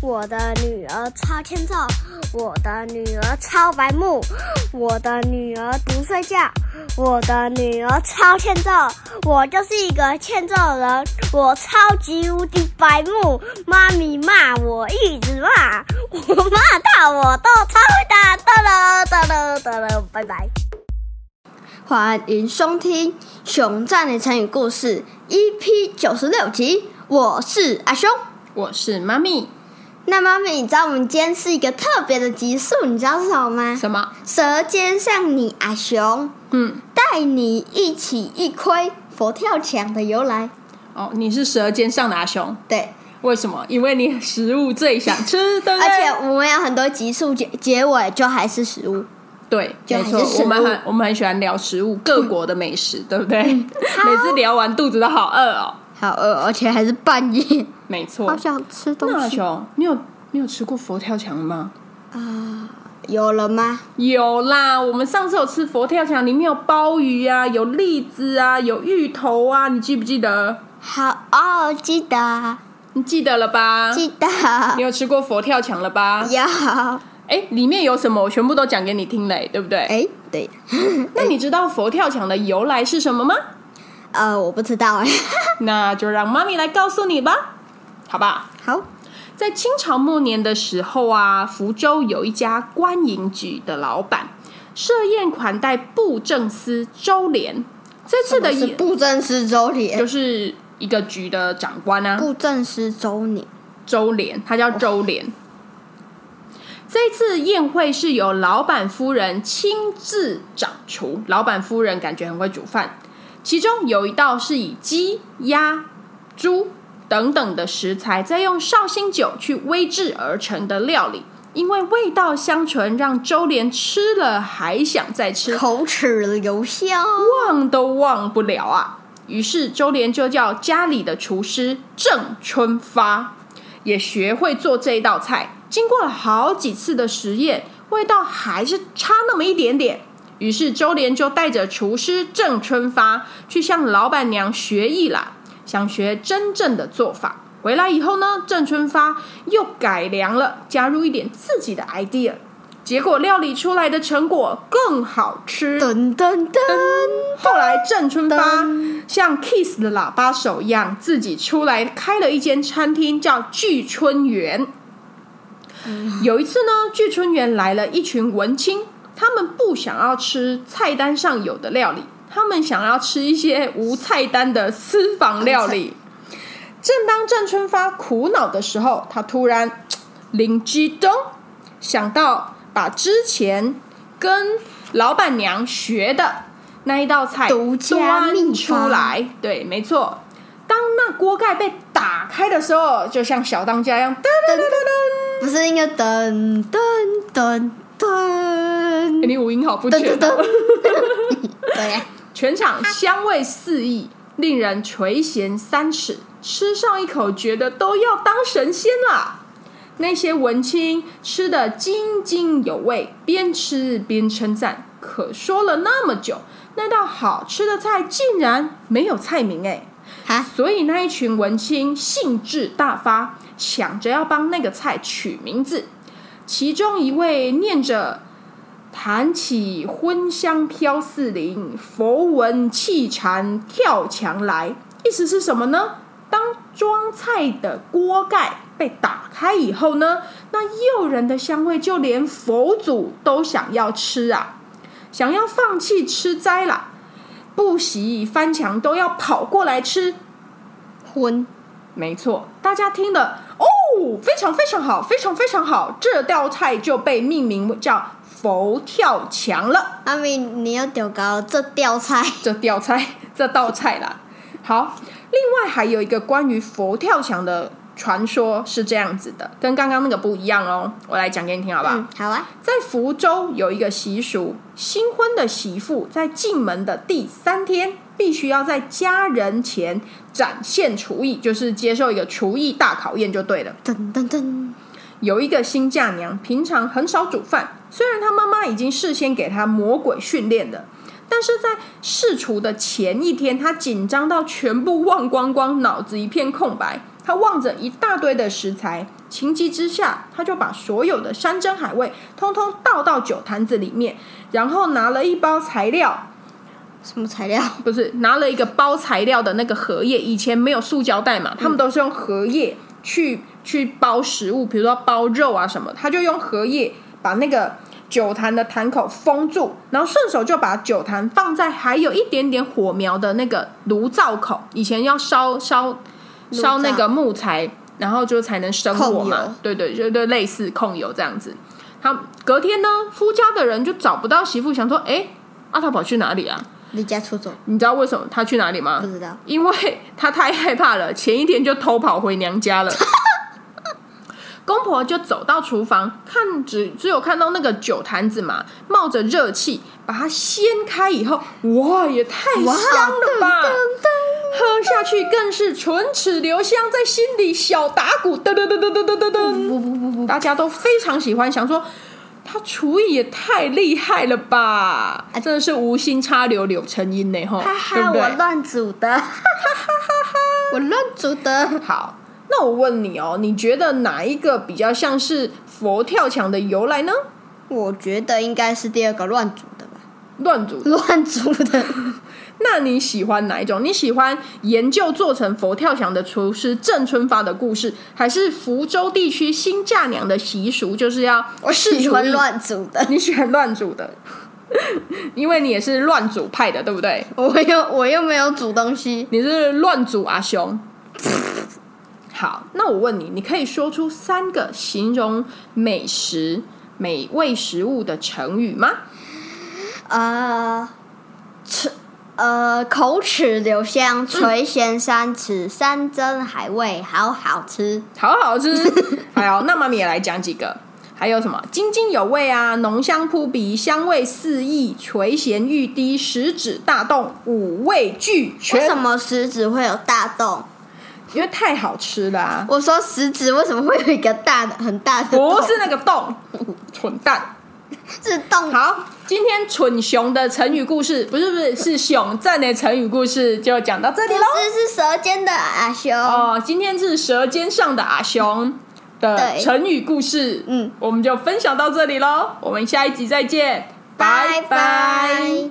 我的女儿超欠揍，我的女儿超白目，我的女儿不睡觉，我的女儿超欠揍，我就是一个欠揍人，我超级无敌白目，妈咪骂我一直骂，我骂到我都超会打，哒了哒了哒了，拜拜。欢迎收听《熊赞的成语故事》EP 九十六集，我是阿熊。我是妈咪。那妈咪，你知道我们今天是一个特别的集数，你知道是什么吗？什么？舌尖上你阿雄嗯，带你一起一窥佛跳墙的由来。哦，你是舌尖上的阿雄，对，为什么？因为你食物最想吃，对不对？而且我们有很多集数结结尾就还是食物。对，就没错，我们很我们很喜欢聊食物，各国的美食，对不对？每次聊完肚子都好饿哦。好饿，而且还是半夜，没错好。想吃那东西阿雄，你有你有吃过佛跳墙吗？啊！有了吗？有啦，我们上次有吃佛跳墙，里面有鲍鱼啊，有栗子啊，有芋头啊，你记不记得？好哦，记得你记得了吧？记得你有吃过佛跳墙了吧？有。哎，里面有什么？我全部都讲给你听嘞，对不对？哎，对，那你知道佛跳墙的由来是什么吗？呃，我不知道哎。那就让妈咪来告诉你吧，好吧？好，在清朝末年的时候啊，福州有一家官营局的老板设宴款待布政司周濂。这次的布政司周就，是一个局的长官啊，布政司周濂。周濂，他叫周濂。这次宴会是由老板夫人亲自掌厨，老板夫人感觉很会煮饭。其中有一道是以鸡、鸭、猪等等的食材，再用绍兴酒去煨制而成的料理，因为味道香醇，让周濂吃了还想再吃，口齿留香。忘都忘不了啊。于是周濂就叫家里的厨师郑春发也学会做这一道菜。经过了好几次的实验，味道还是差那么一点点。于是周濂就带着厨师郑春发去向老板娘学艺啦，想学真正的做法。回来以后呢，郑春发又改良了，加入一点自己的 idea，结果料理出来的成果更好吃。噔噔噔，后来郑春发像 Kiss 的喇叭手一样，自己出来开了一间餐厅，叫聚春园。有一次呢，聚春园来了一群文青，他们不想要吃菜单上有的料理，他们想要吃一些无菜单的私房料理。正当郑春发苦恼的时候，他突然灵机动，想到把之前跟老板娘学的那一道菜独家秘出来。对，没错。当那锅盖被打开的时候，就像小当家一样，噔噔噔噔。不是应该噔噔噔噔欸你五音好不噔全噔哦、噔，对，全场香味四溢，令人垂涎三尺，吃上一口觉得都要当神仙啦。那些文青吃得津津有味，边吃边称赞。可说了那么久，那道好吃的菜竟然没有菜名哎！哈，所以那一群文青兴致大发，抢着要帮那个菜取名字。其中一位念着“弹起荤香飘四邻，佛闻气禅跳墙来”，意思是什么呢？当装菜的锅盖被打开以后呢，那诱人的香味就连佛祖都想要吃啊，想要放弃吃斋啦，不惜翻墙都要跑过来吃。荤没错，大家听了哦，非常非常好，非常非常好，这道菜就被命名叫佛跳墙了。阿明，你要丢高这道菜，这道菜，这道菜啦。好，另外还有一个关于佛跳墙的传说是这样子的，跟刚刚那个不一样哦。我来讲给你听，好不好？嗯，好啊，在福州有一个习俗，新婚的媳妇在进门的第三天，必须要在家人前展现厨艺，就是接受一个厨艺大考验就对了。噔噔噔，有一个新嫁娘，平常很少煮饭，虽然她妈妈已经事先给她魔鬼训练的，但是在试厨的前一天，她紧张到全部忘光光，脑子一片空白。他望着一大堆的食材，情急之下，他就把所有的山珍海味通通倒到酒坛子里面，然后拿了一包材料，什么材料？不是拿了一个包材料的那个荷叶，以前没有塑胶袋嘛，他们都是用荷叶去去包食物，比如说包肉啊什么，他就用荷叶把那个酒坛的坛口封住，然后顺手就把酒坛放在还有一点点火苗的那个炉灶口，以前要烧烧烧那个木材，然后就才能生火嘛，对对，就对类似控油这样子。他隔天呢，夫家的人就找不到媳妇，想说，哎，阿他跑去哪里啊？离家出走？你知道为什么他去哪里吗？不知道。因为他太害怕了，前一天就偷跑回娘家了。公婆就走到厨房，看只只有看到那个酒坛子嘛，冒着热气，把它掀开以后，哇，也太香了吧！喝下去更是唇齿留香，在心里小打鼓，噔噔噔噔噔噔噔噔，大家都非常喜欢，想说他厨艺也太厉害了吧！真的是无心插柳柳成荫呢，哈，哈我？乱煮的，我乱煮的。好，那我问你哦，你觉得哪一个比较像是佛跳墙的由来呢？我觉得应该是第二个乱煮的吧，乱煮。乱煮的。那你喜欢哪一种？你喜欢研究做成佛跳墙的厨师郑春发的故事，还是福州地区新嫁娘的习俗？就是要我喜欢乱煮的，你喜欢乱煮的，因为你也是乱煮派的，对不对？我又我又没有煮东西。你是乱煮阿雄。好，那我问你，你可以说出三个形容美食、美味食物的成语吗？呃，吃呃口齿留香，垂涎三尺，山珍海味好好吃。好好吃。还有，那妈咪也来讲几个。还有什么津津有味啊，浓香扑鼻，香味四溢，垂涎欲滴，食指大动，五味俱全为什全。么食指会有大洞？因为太好吃了、啊，我说食指为什么会有一个大的很大的洞？不是那个洞，蠢蛋。是洞。好，今天蠢熊的成语故事，不是不是是熊赞的成语故事，就讲到这里喽。这是舌尖的阿熊。哦，今天是舌尖上的阿熊的成语故事，嗯，我们就分享到这里喽，我们下一集再见，拜拜拜